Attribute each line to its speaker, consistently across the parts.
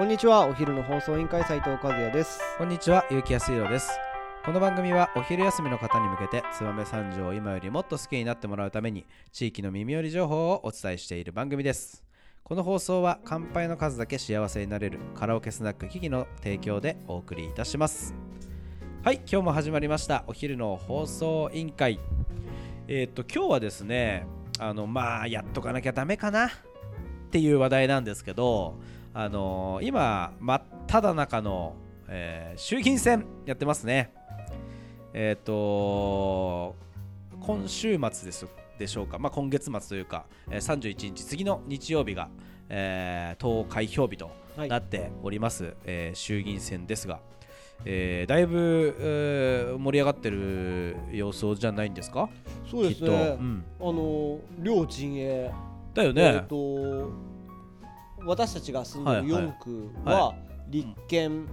Speaker 1: こんにちはお昼の放送委員会斉藤和也です
Speaker 2: こんにちは、ゆうきやすいろです。この番組はお昼休みの方に向けて、燕三条を今よりもっと好きになってもらうために、地域の耳寄り情報をお伝えしている番組です。この放送は乾杯の数だけ幸せになれるカラオケスナックキキの提供でお送りいたします。はい、今日も始まりましたお昼の放送委員会。えーっと、今日はですね、あの、まあ、やっとかなきゃダメかなっていう話題なんですけど、あのー今真っ只中の、えー衆議院選やってますね。えっ、と今週末ですでしょうか、まあ、今月末というか、えー31日次の日曜日が、えー投開票日と
Speaker 1: はい。
Speaker 2: なっております、えー衆議院選ですが、えーだいぶ、えー盛り上がってる様子じゃないんですか？
Speaker 1: そう
Speaker 2: きっと、うん、
Speaker 1: あの両陣営。
Speaker 2: だよね、
Speaker 1: えっ、と私たちが住んでる
Speaker 2: はいはい。
Speaker 1: 4区は、
Speaker 2: は
Speaker 1: 立憲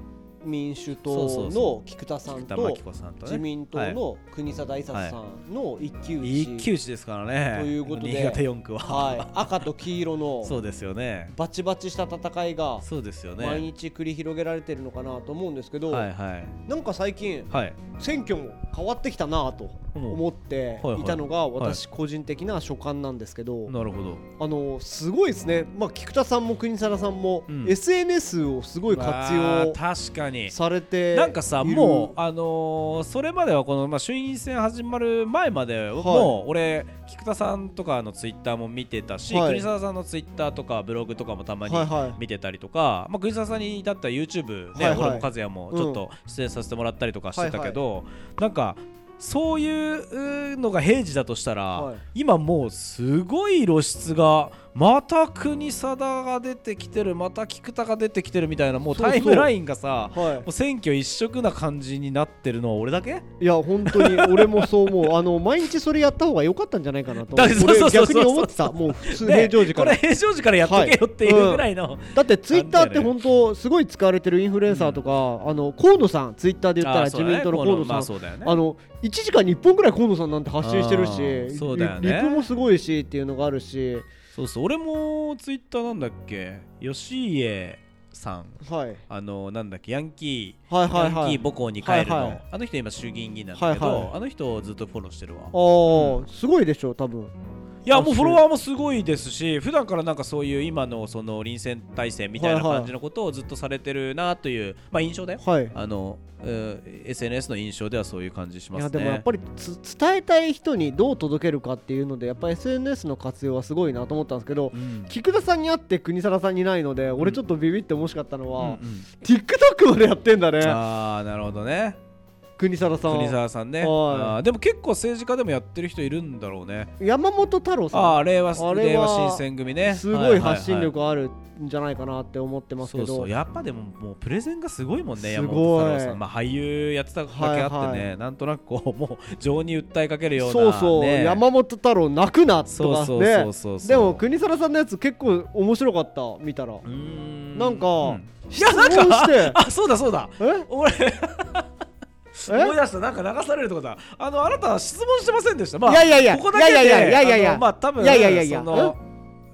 Speaker 1: 民主党の菊田さんと自民党の国定大札さんの一騎打ち、
Speaker 2: 一騎打ちですからね。
Speaker 1: ということで
Speaker 2: 新潟4区は、
Speaker 1: はい、赤と黄色の
Speaker 2: そうですよね。
Speaker 1: バチバチした戦いが
Speaker 2: そうですよね。
Speaker 1: 毎日繰り広げられてるのかなと思うんですけど、
Speaker 2: はいはい。
Speaker 1: なんか最近
Speaker 2: はい。
Speaker 1: 選挙も変わってきたなと思っていたのが
Speaker 2: はい。
Speaker 1: 私個人的な所感なんですけど、
Speaker 2: なるほど。
Speaker 1: あのすごいですね、まあ、菊田さんも国定さんも、
Speaker 2: うん。
Speaker 1: SNS をすごい活
Speaker 2: あ
Speaker 1: 用
Speaker 2: ー確かに。
Speaker 1: されて
Speaker 2: なんかさもうあのーそれまではこの、まあ、衆院選始まる前まで、もう俺菊田さんとかのツイッターも見てたし、
Speaker 1: はい。
Speaker 2: 国沢さんのツイッターとかブログとかもたまに
Speaker 1: はいはい。
Speaker 2: 見てたりとか、まあ、国沢さんに至ったら YouTube ね、
Speaker 1: はいはい。
Speaker 2: 俺も和也もちょっと出演させてもらったりとかしてたけど、なんかそういうのが平時だとしたら、
Speaker 1: はい。
Speaker 2: 今もうすごい露出がまた国定が出てきてるまた菊田が出てきてるみたいなもう
Speaker 1: そうそう。
Speaker 2: タイムラインがさ
Speaker 1: は
Speaker 2: もう選挙一色な感じになってるのは俺だけ？
Speaker 1: い、いや本当に俺もそう思う。あの毎日それやった方が良かったんじゃないかなと逆に思ってた。もう普通
Speaker 2: ね
Speaker 1: 平常時から、
Speaker 2: これ平常時からやっとけよっていうぐらいの、
Speaker 1: だってツイッターって本当すごい使われてるインフルエンサーとか、あの河野さんツイッターで言ったら自民党の河野さん、
Speaker 2: まあそうだよね。
Speaker 1: あの1時間に1本ぐらい河野さんなんて発信してるし
Speaker 2: あーそうだよね。
Speaker 1: リリプもすごいしっていうのがあるし
Speaker 2: そうそう。俺もツイッターなんだっけ？吉家さん。
Speaker 1: はい。
Speaker 2: あのなんだっけ？ヤンキー。
Speaker 1: はいはい
Speaker 2: ヤンキ
Speaker 1: はい
Speaker 2: ー母校に帰るの、
Speaker 1: はいはい。
Speaker 2: あの人今衆議院議員なんだけど、
Speaker 1: はいはい。
Speaker 2: あの人をずっとフォローしてるわ。
Speaker 1: あーすごいでしょ多分
Speaker 2: いやもうフォロワーもすごいですし普段からなんかそういう今のその臨戦態勢みたいな感じのことをずっとされてるなという、まあ印象だよ
Speaker 1: はい。
Speaker 2: あの、えー SNS の印象ではそういう感じし
Speaker 1: い
Speaker 2: ますね。
Speaker 1: やでもやっぱりつ伝えたい人にどう届けるかっていうのでやっぱり SNS の活用はすごいなと思ったんですけど
Speaker 2: うん。
Speaker 1: 菊田さんに会って国定さんにないので俺ちょっとビビって面白かったのは、
Speaker 2: うんうん。
Speaker 1: TikTok までやってんだね。
Speaker 2: ああなるほどね
Speaker 1: 国定さん。
Speaker 2: 国沢さんね。
Speaker 1: はい。
Speaker 2: あーでも結構政治家でもやってる人いるんだろうね。
Speaker 1: 山本太郎さん。
Speaker 2: ああ令和
Speaker 1: あれは
Speaker 2: 令和新選組ね。
Speaker 1: すごい発信力あるんじゃないかなって思ってますけど、
Speaker 2: そうそうやっぱでももうプレゼンがすごいもんね山本太郎さん、まあ、俳優やってただけあってね、
Speaker 1: はいは
Speaker 2: なんとなくこうもう情に訴えかけるような、
Speaker 1: そうそう、
Speaker 2: ね、
Speaker 1: 山本太郎泣くなとか
Speaker 2: そうそうそう
Speaker 1: ね
Speaker 2: そうそう。
Speaker 1: でも国定さんのやつ結構面白かった見たら。
Speaker 2: うーん。
Speaker 1: なんか
Speaker 2: うんい
Speaker 1: 質
Speaker 2: やなん
Speaker 1: 問して。
Speaker 2: かあそうだそうだ。
Speaker 1: え？
Speaker 2: 俺思い
Speaker 1: え
Speaker 2: 出したなんか流されるとこだ。あのあなたは質問してませんでした。まあ
Speaker 1: いやいやいや
Speaker 2: ここだけで
Speaker 1: いやいやいやいやいや
Speaker 2: まあ多分
Speaker 1: いやいやいやいや。
Speaker 2: その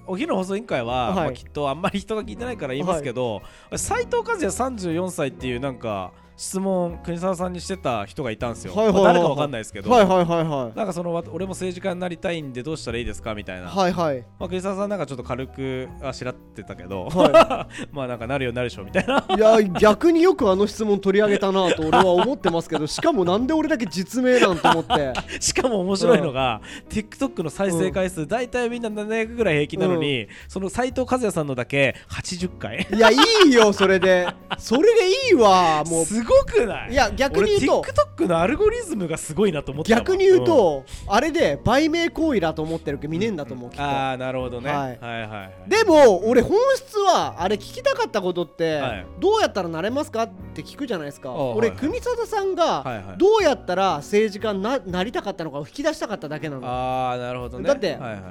Speaker 2: お昼の放送委員会は、
Speaker 1: はい。
Speaker 2: まあ、きっとあんまり人が聞いてないから言いますけど斎、藤和也34歳っていうなんか質問国沢さんにしてた人がいたんですよ、
Speaker 1: はいはいはい
Speaker 2: まあ誰かわかんないですけど、
Speaker 1: はいはいはいはい。
Speaker 2: なんかそのわ俺も政治家になりたいんでどうしたらいいですかみたいな、
Speaker 1: はいはい。
Speaker 2: まあ、国沢さんなんかちょっと軽くあしらってたけど、
Speaker 1: は
Speaker 2: まあなんかなるようになるでしょみたいな。
Speaker 1: いや逆によくあの質問取り上げたなと俺は思ってますけどしかもなんで俺だけ実名なんと思って。
Speaker 2: しかも面白いのが、TikTok の再生回数、大体みんな700ぐらい平均なのに、その斎藤和也さんのだけ80回。
Speaker 1: いやいいよそれで。それでいいわもう
Speaker 2: すごくない？
Speaker 1: いや逆に言うと。
Speaker 2: 俺 TikTok のアルゴリズムがすごいなと思ったわ
Speaker 1: 逆に言うと、あれで売名行為だと思ってるけど見ねえんだと思う、きっと
Speaker 2: ああなるほどね、
Speaker 1: は
Speaker 2: はいい、はいはいはい。
Speaker 1: でも俺本質はあれ聞きたかったことって、
Speaker 2: はい。
Speaker 1: どうやったらなれますかって聞くじゃないですか。
Speaker 2: あ
Speaker 1: 俺、
Speaker 2: はいはい。
Speaker 1: 国定さんが、どうやったら政治家にななりたかったのかを引き出したかっただけなの。
Speaker 2: ああなるほどね。
Speaker 1: だって
Speaker 2: はいはい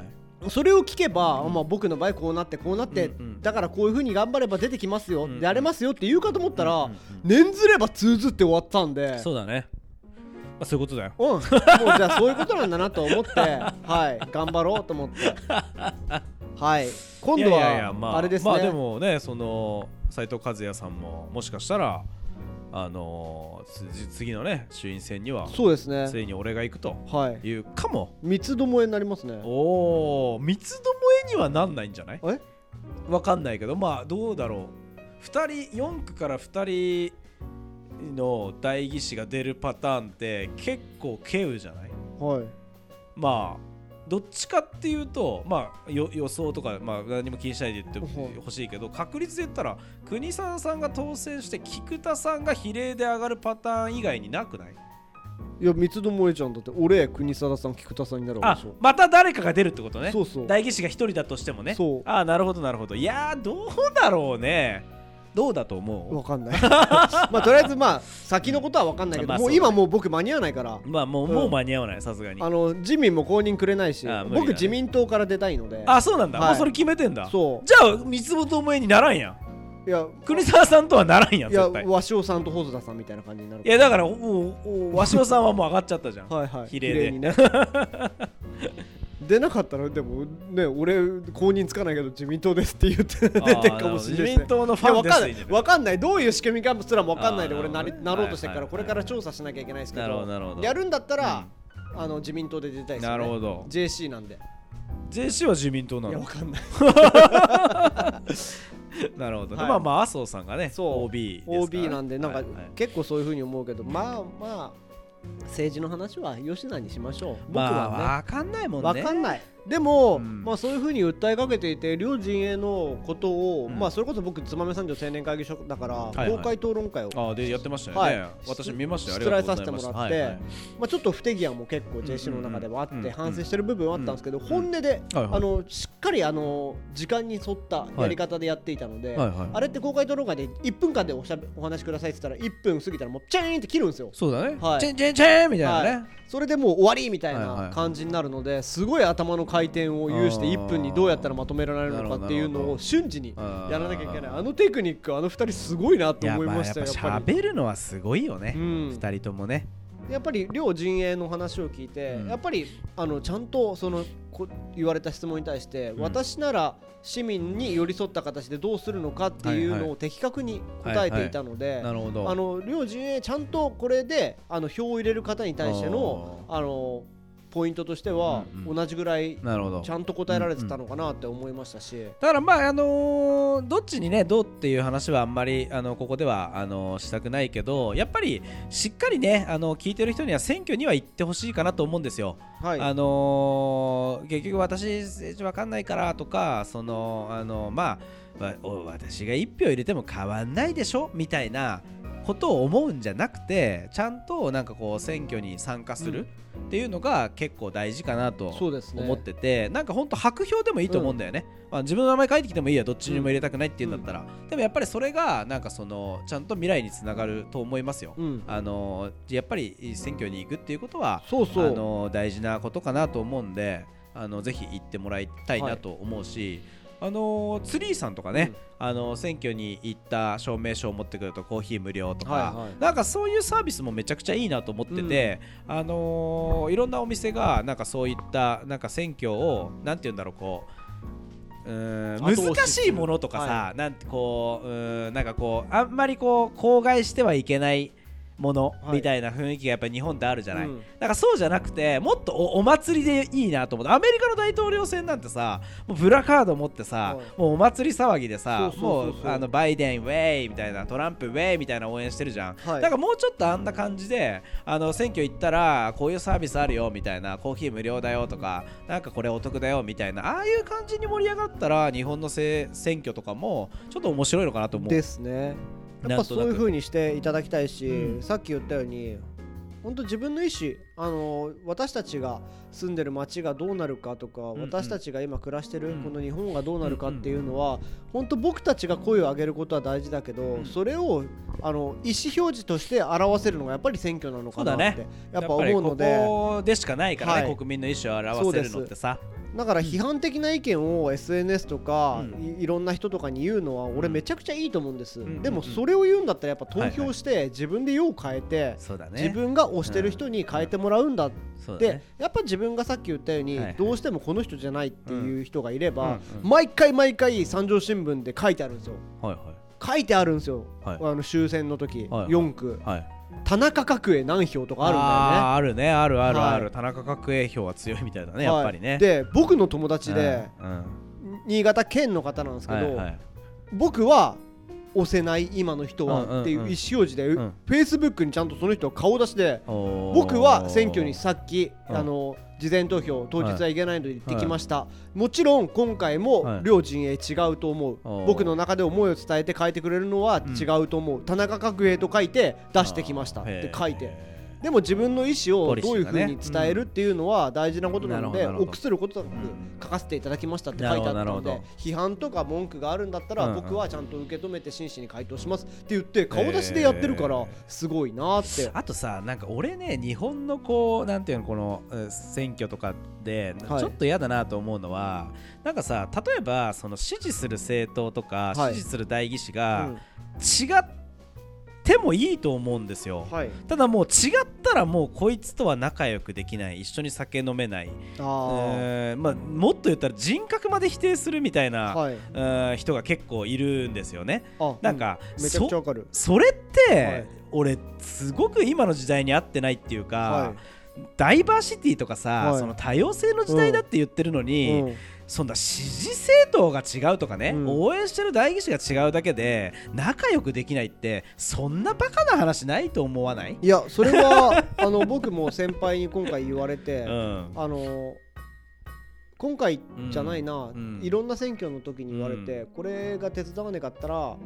Speaker 1: それを聞けば、まあ、僕の場合こうなってこうなって、
Speaker 2: うんうん。
Speaker 1: だからこういうふうに頑張れば出てきますよ、
Speaker 2: うんうん。
Speaker 1: やれますよって言うかと思ったら、念ずれば通ずって終わったんで。
Speaker 2: そうだね、まあ、そういうことだよ。
Speaker 1: うん、もうじゃあそういうことなんだなと思って はい。頑張ろうと思って。はい。今度
Speaker 2: いやいやいや
Speaker 1: は
Speaker 2: まあ、
Speaker 1: あれですね。
Speaker 2: まあでもねその斉藤和也さんももしかしたらあのつ次のね衆院選には
Speaker 1: そうですね。
Speaker 2: ついに俺が行くと
Speaker 1: はい。
Speaker 2: いうかも。
Speaker 1: 三つどもえになりますね。
Speaker 2: おお三つどもえにはなんないんじゃない？
Speaker 1: え？
Speaker 2: わかんないけどまあどうだろう。2人4区から2人の代議士が出るパターンって結構稀有じゃない？
Speaker 1: はい。
Speaker 2: まあどっちかっていうとまあよ予想とか、まあ、何も気にしないで言って
Speaker 1: はい
Speaker 2: ほしいけど確率で言ったら国沢さんが当選して菊田さんが比例で上がるパターン以外になくない？
Speaker 1: いや三つどもえちゃんだって俺国貞さん菊田さんになるわ
Speaker 2: あ
Speaker 1: けでしょ。
Speaker 2: また誰かが出るってことね。
Speaker 1: そうそう。
Speaker 2: 代議士が一人だとしてもね。
Speaker 1: そう。
Speaker 2: あなるほどなるほど。いやーどうだろうねどうだと思う？
Speaker 1: わかんない。まあとりあえずまあ先のことはわかんないけど、もう
Speaker 2: まあそうね。
Speaker 1: 今もう僕間に合わないから。
Speaker 2: まあもう,、
Speaker 1: うん。
Speaker 2: もう間に合わないさすがに。
Speaker 1: あの自民も公認くれないし、
Speaker 2: あ無理だね。
Speaker 1: 僕自民党から出たいので。
Speaker 2: あそうなんだ、
Speaker 1: はい。
Speaker 2: もうそれ決めてんだ。
Speaker 1: そう。
Speaker 2: じゃあ三つ本思いにならんやん。
Speaker 1: いや
Speaker 2: 国沢さんとはならんやん
Speaker 1: いや
Speaker 2: 絶対。
Speaker 1: 鷲尾さんと細田さんみたいな感じになる
Speaker 2: いやだからおおお鷲尾さんはもう上がっちゃったじゃん。
Speaker 1: はいはい。
Speaker 2: 比例で。
Speaker 1: にね 出なかったらでもね俺公認つかないけど自民党ですって言って 出てるかもしれない。
Speaker 2: 自民党のファンです
Speaker 1: かんない。わかんない。どういう仕組みかすらもわかんないで俺なり
Speaker 2: な
Speaker 1: ろうとしてるから
Speaker 2: はい
Speaker 1: これから調査しなきゃいけないですけ
Speaker 2: なるほ
Speaker 1: ど
Speaker 2: どなるほど。
Speaker 1: やるんだったらあの自民党で出たいですよね。
Speaker 2: なるほど。
Speaker 1: JC なんで。
Speaker 2: JC は自民党ないの
Speaker 1: やわかんない。
Speaker 2: なるほど、
Speaker 1: はい。
Speaker 2: まあまあ麻生さんがね
Speaker 1: そう。
Speaker 2: OB ですから。
Speaker 1: OB なんでなんか
Speaker 2: はいはい。
Speaker 1: 結構そういうふうに思うけどまあまあ政治の話は吉田にしましょう。僕
Speaker 2: まあ
Speaker 1: はね
Speaker 2: わかんないもんね。
Speaker 1: わかんないでも、
Speaker 2: うん。
Speaker 1: まあ、そういうふうに訴えかけていて両陣営のことを、
Speaker 2: うん。
Speaker 1: まあ、それこそ僕燕三条青年会議所だから、
Speaker 2: いはい。
Speaker 1: 公開討論会を、
Speaker 2: ああでやってましたよね、
Speaker 1: はい。
Speaker 2: 私見ましたよ
Speaker 1: 出題させてもらって
Speaker 2: はいはい。
Speaker 1: まあ、ちょっと不手際も結構 JC の中ではあって、
Speaker 2: うん
Speaker 1: 反省してる部分はあったんですけど、
Speaker 2: ん
Speaker 1: 本音で、
Speaker 2: はいはい。
Speaker 1: あのしっかりあの時間に沿ったやり方でやっていたので、
Speaker 2: はい。はい
Speaker 1: あれって公開討論会で1分間でおしゃべお話しくださいって言ったら1分過ぎたらもうチェーンって切るんですよ。
Speaker 2: そうだね、
Speaker 1: はい。
Speaker 2: チェンチェンチェンみたいなね、
Speaker 1: はい。それでもう終わりみたい
Speaker 2: はいはいは
Speaker 1: ない。感じになるのですごい頭の回転を有して
Speaker 2: あー。
Speaker 1: 1分にどうやったらまとめられるのかっていうのを瞬時にやらなきゃいけない。あのテクニックあの2人すごいなと思いましたよ
Speaker 2: やっぱ。喋るのはすごいよね、
Speaker 1: うん。
Speaker 2: 二人ともね。
Speaker 1: やっぱり両陣営の話を聞いて、
Speaker 2: うん。
Speaker 1: やっぱりあのちゃんとそのこ言われた質問に対して、
Speaker 2: ん。
Speaker 1: 私なら市民に寄り添った形でどうするのかっていうのを的確に答えていたので、両陣営ちゃんとこれであの票を入れる方に対してのあのポイントとしては同じぐらいちゃんと答えられてたのかなって思いましたし、
Speaker 2: だからまああのーどっちにねどうっていう話はあんまりあのここではあのしたくないけどやっぱりしっかりねあの聞いてる人には選挙には行ってほしいかなと思うんですよ。
Speaker 1: はい、
Speaker 2: あのー結局私政治わかんないからとかそのあのまあ私が一票入れても変わんないでしょみたいなことを思うんじゃなくてちゃんとなんかこう選挙に参加するっていうのが結構大事かなと思ってて、なんか本当白票でもいいと思うんだよね、まあ、自分の名前書いてきてもいいやどっちにも入れたくないっていうんだったら、でもやっぱりそれがなんかそのちゃんと未来につながると思いますよ、
Speaker 1: うん、
Speaker 2: あのやっぱり選挙に行くっていうことは
Speaker 1: そうそう。
Speaker 2: あの大事なことかなと思うんであのぜひ行ってもらいたいなと思うし、あのツリーさんとかね、あの選挙に行った証明書を持ってくるとコーヒー無料とか、
Speaker 1: はいはい。
Speaker 2: なんかそういうサービスもめちゃくちゃいいなと思ってて、あのいろんなお店がなんかそういったなんか選挙をなんて言うんだろうこううーん難しいものとかさ、
Speaker 1: は
Speaker 2: なんてこううーんなんかこうあんまりこう口外してはいけないもの
Speaker 1: はい
Speaker 2: みたいな雰囲気がやっぱり日本ってあるじゃない、
Speaker 1: うん。
Speaker 2: なんかそうじゃなくてもっとおお祭りでいいなと。思ってアメリカの大統領選なんてさもうプラカード持ってさ、
Speaker 1: はい。
Speaker 2: もうお祭り騒ぎでさもうあのバイデンウェイみたいなトランプウェイみたいな応援してるじゃん、
Speaker 1: はい。
Speaker 2: だからもうちょっとあんな感じであの選挙行ったらこういうサービスあるよみたいなコーヒー無料だよとかなんかこれお得だよみたいなああいう感じに盛り上がったら日本のせ選挙とかもちょっと面白いのかなと思う。
Speaker 1: ですねやっぱそういう風にしていただきたいし、
Speaker 2: うん。
Speaker 1: さっき言ったように本当自分の意思あの私たちが住んでる街がどうなるかとか、
Speaker 2: んうん。
Speaker 1: 私たちが今暮らしてる
Speaker 2: うん。
Speaker 1: この日本がどうなるかっていうのは、本当僕たちが声を上げることは大事だけど、
Speaker 2: うん。
Speaker 1: それをあの意思表示として表せるのがやっぱり選挙なのかなって、やっぱ思うので。
Speaker 2: ここでしかないからね、
Speaker 1: はい。
Speaker 2: 国民の意思を表せるのってさ。
Speaker 1: だから批判的な意見を SNS とか、
Speaker 2: うん。
Speaker 1: いいろんな人とかに言うのは俺めちゃくちゃいいと思うんです、
Speaker 2: ん
Speaker 1: でもそれを言うんだったらやっぱ投票して自分で用を変えて、
Speaker 2: そうだね。
Speaker 1: 自分が推してる人に変えてもららうんだ。でやっぱ自分がさっき言ったように、
Speaker 2: はいはい。
Speaker 1: どうしてもこの人じゃないっていう人がいれば、毎回毎回三条新聞で書いてあるんですよ。
Speaker 2: はい
Speaker 1: 書いてあるんですよ、
Speaker 2: はい。
Speaker 1: あの終戦の時、
Speaker 2: はい
Speaker 1: 4区田中角栄何票とかあるんだよね。
Speaker 2: あるねあるあるある、
Speaker 1: はい。
Speaker 2: 田中角栄票は強いみたいだねやっぱりね、
Speaker 1: はいで僕の友達で、
Speaker 2: うん。うん。
Speaker 1: 新潟県の方なんですけど、
Speaker 2: はいはい。
Speaker 1: 僕は押せない今の人はっていう意思表示で、
Speaker 2: ん。
Speaker 1: フェイスブックにちゃんとその人顔出しで僕は選挙にさっき
Speaker 2: うん。
Speaker 1: あの事前投票当日はいけないので行ってきました、もちろん今回も
Speaker 2: はい。
Speaker 1: 両陣営違うと思う、僕の中で思いを伝えて書いてくれるのは違うと思う、田中角栄と書いて出してきましたって書いて。
Speaker 2: へ
Speaker 1: でも自分の意思をどういうふうに伝えるっていうのは大事なことなので臆することなく
Speaker 2: うん
Speaker 1: 書かせていただきましたって書いてあったので批判とか文句があるんだったら僕はちゃんと受け止めて真摯に回答しますって言って顔出しでやってるからすごいなって。
Speaker 2: あとさなんか俺ね日本のこうなんていうのこのえー選挙とかで
Speaker 1: はい。
Speaker 2: ちょっと嫌だなと思うのは、なんかさ例えばその支持する政党とか、
Speaker 1: はい。
Speaker 2: 支持する代議士
Speaker 1: う
Speaker 2: が
Speaker 1: ん。
Speaker 2: 違ってもいいと思うんですよ、
Speaker 1: はい。
Speaker 2: ただもう違ったらもうこいつとは仲良くできない。一緒に酒飲めない、
Speaker 1: あ
Speaker 2: えーまあ、もっと言ったら人格まで否定するみたい
Speaker 1: あ
Speaker 2: な、
Speaker 1: はい。
Speaker 2: えー人が結構いるんですよね。
Speaker 1: あ
Speaker 2: なんか、
Speaker 1: うんめちゃくちゃわかる。
Speaker 2: それって、
Speaker 1: はい。
Speaker 2: 俺すごく今の時代に合ってないっていうか、
Speaker 1: は
Speaker 2: ダイバーシティとかさ、
Speaker 1: はい。
Speaker 2: その多様性の時代だって言ってるの
Speaker 1: い
Speaker 2: に、
Speaker 1: うん
Speaker 2: そんな支持政党が違うとかね、
Speaker 1: うん。
Speaker 2: 応援してる代議士が違うだけで仲良くできないってそんなバカな話ないと思わない、
Speaker 1: いやそれは あの僕も先輩に今回言われて
Speaker 2: うん。
Speaker 1: あの今回じゃないな、
Speaker 2: うん。
Speaker 1: いろんな選挙の時に言われて、これが手伝わねかったら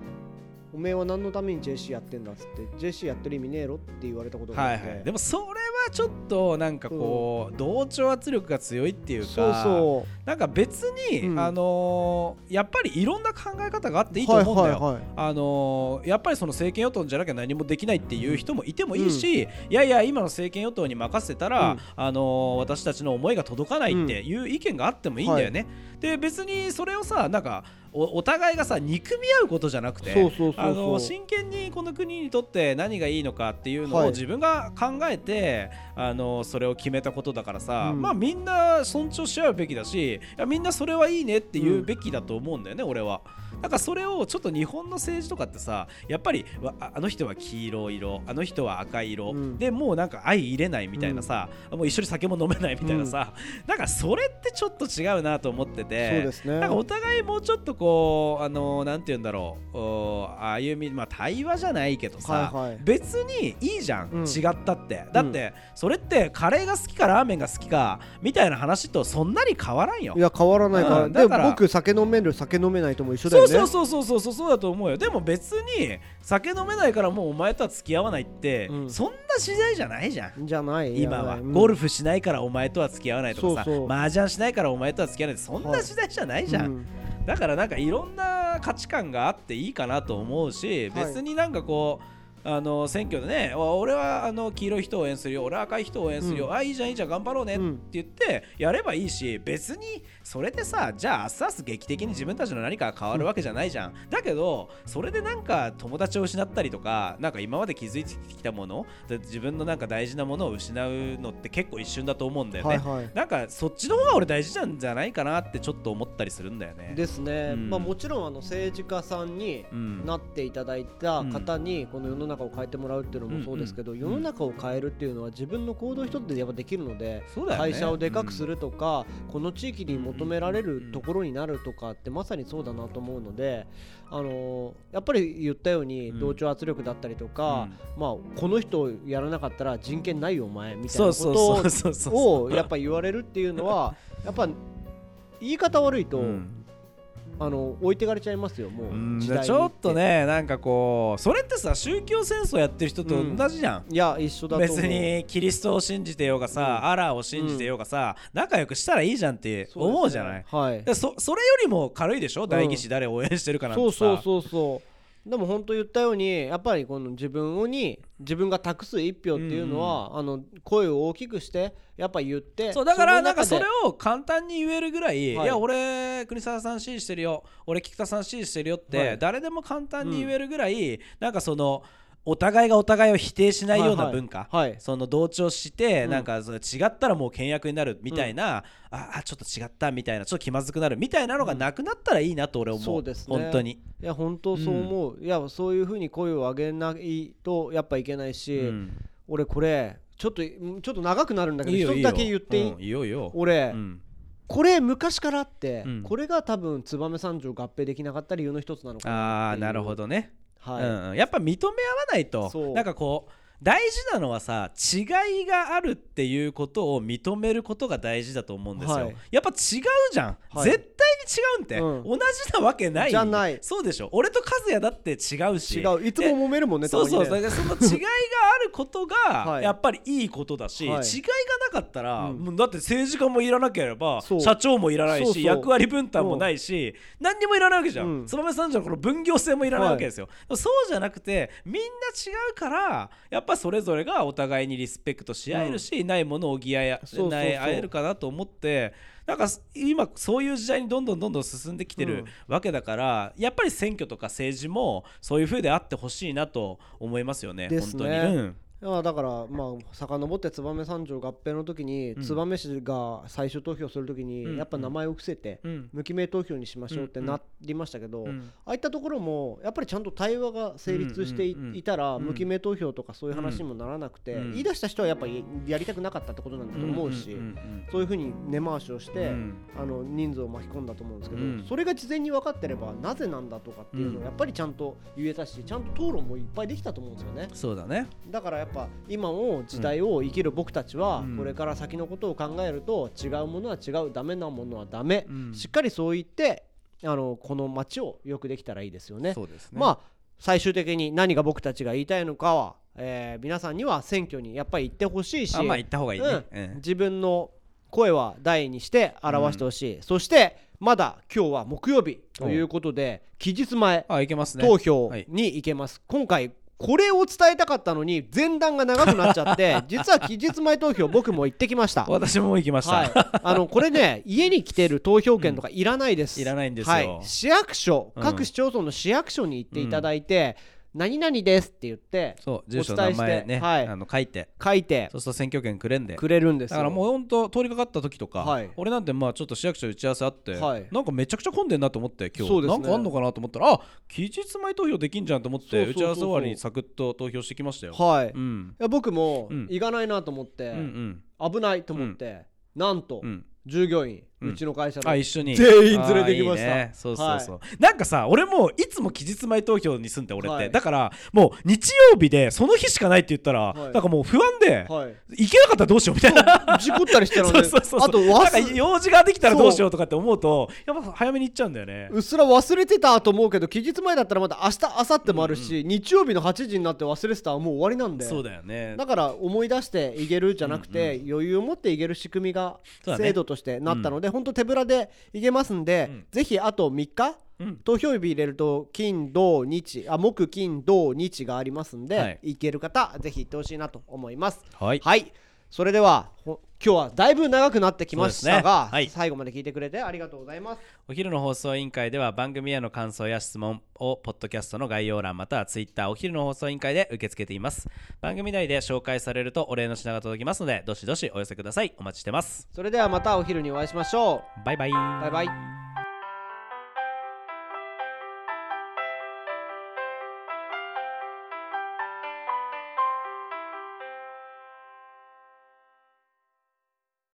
Speaker 1: おめえは何のために JC やってんだっつって JC やってる意味ねえろって言われたことがあって、
Speaker 2: はいはい、でもそれはちょっとなんかこう、同調圧力が強いっていうか
Speaker 1: そうそ
Speaker 2: なんか別に、
Speaker 1: うん。
Speaker 2: あのーやっぱりいろんな考え方があっていいうと
Speaker 1: はい
Speaker 2: 思うんだよ。
Speaker 1: はいはい
Speaker 2: あのーやっぱりその政権与党じゃなきゃ何もできないっていう人もいてもいいし、いやいや今の政権与党に任せてたら、
Speaker 1: うん。
Speaker 2: あのー私たちの思いが届かないっていう意見があってもいいんだよね。で別にそれをさなんかおお互いがさ憎み合うことじゃなくて真剣にこの国にとって何がいいのかっていうの
Speaker 1: はい。
Speaker 2: を自分が考えて、あのそれを決めたことだからさ、
Speaker 1: うん。
Speaker 2: まあみんな尊重し合うべきだしいやみんなそれはいいねって言うべきだと思うんだよね、俺は。だからそれをちょっと日本の政治とかってさやっぱりわああの人は黄色色あの人は赤色、
Speaker 1: うん。
Speaker 2: でもうなんか相入れないみたいなさ、もう一緒に酒も飲めないみたいなさ、なんかそれってちょっと違うなと思ってて
Speaker 1: ね。
Speaker 2: なんかお互いもうちょっとこうあのなんて言うんだろうお歩みまあ対話じゃないけどさ、
Speaker 1: はいはい。
Speaker 2: 別にいいじゃん、
Speaker 1: うん。
Speaker 2: 違ったって。だって、それってカレーが好きかラーメンが好きかみたいな話とそんなに変わらんよ。
Speaker 1: いや変わらないから、
Speaker 2: うん。だから
Speaker 1: で僕酒飲める酒飲めないとも一緒だよね
Speaker 2: そうそうそうそうそうだと思うよでも別に酒飲めないからもうお前とは付き合わないって、
Speaker 1: うん
Speaker 2: そんな時代じゃないじゃん
Speaker 1: じゃない
Speaker 2: 今は、
Speaker 1: うん
Speaker 2: ゴルフしないからお前とは付き合わないとかさ
Speaker 1: うそう
Speaker 2: 麻雀しないからお前とは付き合わないってそんな時代じゃないじゃん、
Speaker 1: うん
Speaker 2: だからなんかいろんな価値観があっていいかなと思うし、
Speaker 1: はい
Speaker 2: 別になんかこうあの選挙でね俺はあの黄色い人を応援するよ俺は赤い人を応援するよ、
Speaker 1: うん
Speaker 2: あいいじゃんいいじゃん頑張ろうねって言ってやればいいし別にそれでさじゃああっさす劇的に自分たちの何かが変わるわけじゃないじゃん、だけどそれでなんか友達を失ったりとかなんか今まで築いてきたもので自分のなんか大事なものを失うのって結構一瞬だと思うんだよね、
Speaker 1: はいはい。
Speaker 2: なんかそっちの方が俺大事なんじゃないかなってちょっと思ったりするんだよね。
Speaker 1: ですね、
Speaker 2: うん。
Speaker 1: まあ、もちろんあの政治家さんに
Speaker 2: うん。
Speaker 1: なっていただいた方にこの世の中を変えてもらうっていうのもそうですけど、
Speaker 2: うん。
Speaker 1: 世の中を変えるっていうのは自分の行動一つでやっぱできるので、
Speaker 2: ね。
Speaker 1: 会社をでかくするとか、この地域に求められるところになるとかってまさにそうだなと思うので、あのーやっぱり言ったように
Speaker 2: うん。
Speaker 1: 同調圧力だったりとか、まあ、この人をやらなかったら人権ないよお前みたいなことをやっぱ言われるっていうのはやっぱ言い方悪いと、
Speaker 2: うん
Speaker 1: あの置いてかれちゃいますよもう
Speaker 2: ちょっとねなんかこうそれってさ宗教戦争やってる人と同じじゃん、
Speaker 1: いや一緒だ
Speaker 2: 別にキリストを信じてようがさ、アラーを信じてようがさ、仲良くしたらいいじゃんって思うじゃない、
Speaker 1: はい。
Speaker 2: でそそれよりも軽いでしょ？代議士誰を応援してるかなんてさ、
Speaker 1: そうそうそうそうでも本当言ったようにやっぱりこの自分に自分が託す一票っていうのは、あの声を大きくしてやっぱ言って
Speaker 2: そうだからなんかそれを簡単に言えるぐらい、い、
Speaker 1: はい
Speaker 2: や俺国沢さん支持してるよ。俺菊田さん支持してるよって、
Speaker 1: はい。
Speaker 2: 誰でも簡単に言えるぐらい、なんかそのお互いがお互いを否定しないような
Speaker 1: はいはい。
Speaker 2: 文化、
Speaker 1: はい。
Speaker 2: その同調して、
Speaker 1: うん。
Speaker 2: なんかそれ違ったらもう倹約になるみたいな、ああちょっと違ったみたいなちょっと気まずくなるみたいなのがなくなったらいいなと俺思う、
Speaker 1: そうですね。
Speaker 2: 本当に、
Speaker 1: いや本当そう思う、いやそういうふうに声を上げないとやっぱいけないし、
Speaker 2: うん。
Speaker 1: 俺これちょっとんちょっと長くなるんだけど一つだけ言っていい、
Speaker 2: うんいいよいいよ。
Speaker 1: 俺、
Speaker 2: うん。
Speaker 1: これ昔からあって、
Speaker 2: うん。
Speaker 1: これが多分燕三条合併できなかった理由の一つなのかな
Speaker 2: あなるほどね、
Speaker 1: はい、
Speaker 2: うんうん、やっぱ認め合わないとなんかこう大事なのはさ違いがあるっていうことを認めることが大事だと思うんですよ、
Speaker 1: はい。
Speaker 2: やっぱ違うじゃん、
Speaker 1: はい。
Speaker 2: 絶対に違うんって、
Speaker 1: うん。
Speaker 2: 同じなわけない。
Speaker 1: じゃない。
Speaker 2: そうでしょ。俺と和也だって違うし。
Speaker 1: 違う。いつも揉めるもんね
Speaker 2: そうそうだからその違いがあることが
Speaker 1: はい。
Speaker 2: やっぱりいいことだし、
Speaker 1: はい。
Speaker 2: 違いがなかったら、
Speaker 1: うん。
Speaker 2: もうだって政治家もいらなければ社長もいらないし役割分担もないし、何にもいらないわけじゃん、
Speaker 1: うん。
Speaker 2: 燕三条のこの分業制もいらないわけですよ、そうじゃなくてみんな違うからやっぱそれぞれがお互いにリスペクトし合えるし、ないものを補え合えるかなと思ってなんか今そういう時代にどんどんどんどん進んできてるわけだから、やっぱり選挙とか政治もそういう風であってほしいなと思いますよね
Speaker 1: ですね。
Speaker 2: 本当に、うん。
Speaker 1: いやだからまあ遡って燕三条合併の時に、
Speaker 2: うん。
Speaker 1: 燕市が最終投票する時に、
Speaker 2: うん。
Speaker 1: やっぱ名前を伏せて、
Speaker 2: うん。
Speaker 1: 無記名投票にしましょうって
Speaker 2: うん
Speaker 1: なりましたけど、
Speaker 2: うん。
Speaker 1: ああいったところもやっぱりちゃんと対話が成立してい,、たら
Speaker 2: うん。
Speaker 1: 無記名投票とかそういう話にもならなくて、
Speaker 2: うん。
Speaker 1: 言い出した人はやっぱりやりたくなかったってことなんだと思うし、そういうふうに根回しをして、
Speaker 2: うん。
Speaker 1: あの人数を巻き込んだと思うんですけど、
Speaker 2: うん。
Speaker 1: それが事前に分かってればなぜなんだとかっていうのをやっぱりちゃんと言えたしちゃんと討論もいっぱいできたと思うんですよね。
Speaker 2: そうだね。
Speaker 1: だからやっぱ今も時代を生きる僕たちは
Speaker 2: うん。
Speaker 1: これから先のことを考えると違うものは違うダメなものはダメ、
Speaker 2: うん。
Speaker 1: しっかりそう言ってあのこの街をよくできたらいいですよね。
Speaker 2: そうですね。
Speaker 1: まあ最終的に何が僕たちが言いたいのかは、えー皆さんには選挙にやっぱり行ってほしいし
Speaker 2: あまあ言った方がいいね、
Speaker 1: うん。
Speaker 2: うん
Speaker 1: 自分の声は大にして表してほしい、そしてまだ今日は木曜日ということで期日前投票
Speaker 2: はい。
Speaker 1: に行けます、今回これを伝えたかったのに前段が長くなっちゃって 実は期日前投票僕も行ってきました。
Speaker 2: 私も行きました、
Speaker 1: はい、あのこれね家に来てる投票権とかいらないです、
Speaker 2: いらないんですよ。
Speaker 1: はい、市役所
Speaker 2: うん
Speaker 1: 各市町村の市役所に行っていただいて、何々ですって言って
Speaker 2: そう住所
Speaker 1: お伝えして
Speaker 2: 名前ね、
Speaker 1: はい。
Speaker 2: あの書いて。
Speaker 1: 書いて。
Speaker 2: そうすると選挙権くれんで。
Speaker 1: くれるんですよ。
Speaker 2: だからもうほんと通りかかった時とか、
Speaker 1: はい。
Speaker 2: 俺なんてまあちょっと市役所打ち合わせあって、
Speaker 1: はい。
Speaker 2: なんかめちゃくちゃ混んでんなと思って今日、
Speaker 1: ね。
Speaker 2: なんかあんのかなと思ったらあ期日前投票できんじゃんと思って打ち合わせ終わりにサクッと投票してきましたよ、
Speaker 1: はい、い
Speaker 2: うん。
Speaker 1: や僕も
Speaker 2: うん。
Speaker 1: 行かないなと思って、
Speaker 2: うんうん。
Speaker 1: 危ないと思って、なんと、
Speaker 2: うん。
Speaker 1: 従業員、
Speaker 2: う
Speaker 1: うんちの会社の。
Speaker 2: あ一緒に。
Speaker 1: 全員連れてきました。
Speaker 2: いいね。そうそうそう、なんかさ俺もいつも期日前投票に住んで俺って、
Speaker 1: はい。
Speaker 2: だからもう日曜日でその日しかないって言ったら、
Speaker 1: はい。
Speaker 2: なんかもう不安で、
Speaker 1: はい。
Speaker 2: 行けなかったらどうしようみたいな。
Speaker 1: 事故ったりしてるの
Speaker 2: そう
Speaker 1: で
Speaker 2: そうそう。
Speaker 1: あと
Speaker 2: なん用事ができたらどうしようとかって思うとやっぱ早めに行っちゃうんだよね。
Speaker 1: うっすら忘れてたと思うけど期日前だったらまた明日明後日もあるし、日曜日の8時になって忘れてたらもう終わりなんで
Speaker 2: そうだよね。
Speaker 1: だから思い出していけるじゃなくて、余裕を持っていける仕組みが制度としてなったので、本当手ぶらでいけますんで、
Speaker 2: うん。
Speaker 1: ぜひあと3日
Speaker 2: うん。
Speaker 1: 投票日入れると金土日あ木金土日がありますんで、
Speaker 2: はい。
Speaker 1: い、ける方ぜひ行ってほしいなと思います。
Speaker 2: はい。
Speaker 1: はいそれではほ今日はだいぶ長くなってきましたが、
Speaker 2: ね。はい。
Speaker 1: 最後まで聞いてくれてありがとうございます。
Speaker 2: お昼の放送委員会では番組への感想や質問をポッドキャストの概要欄またはツイッターお昼の放送委員会で受け付けています。番組内で紹介されるとお礼の品が届きますのでどしどしお寄せください。お待ちしてます。
Speaker 1: それではまたお昼にお会いしましょう。
Speaker 2: バイバイ。
Speaker 1: バイバイ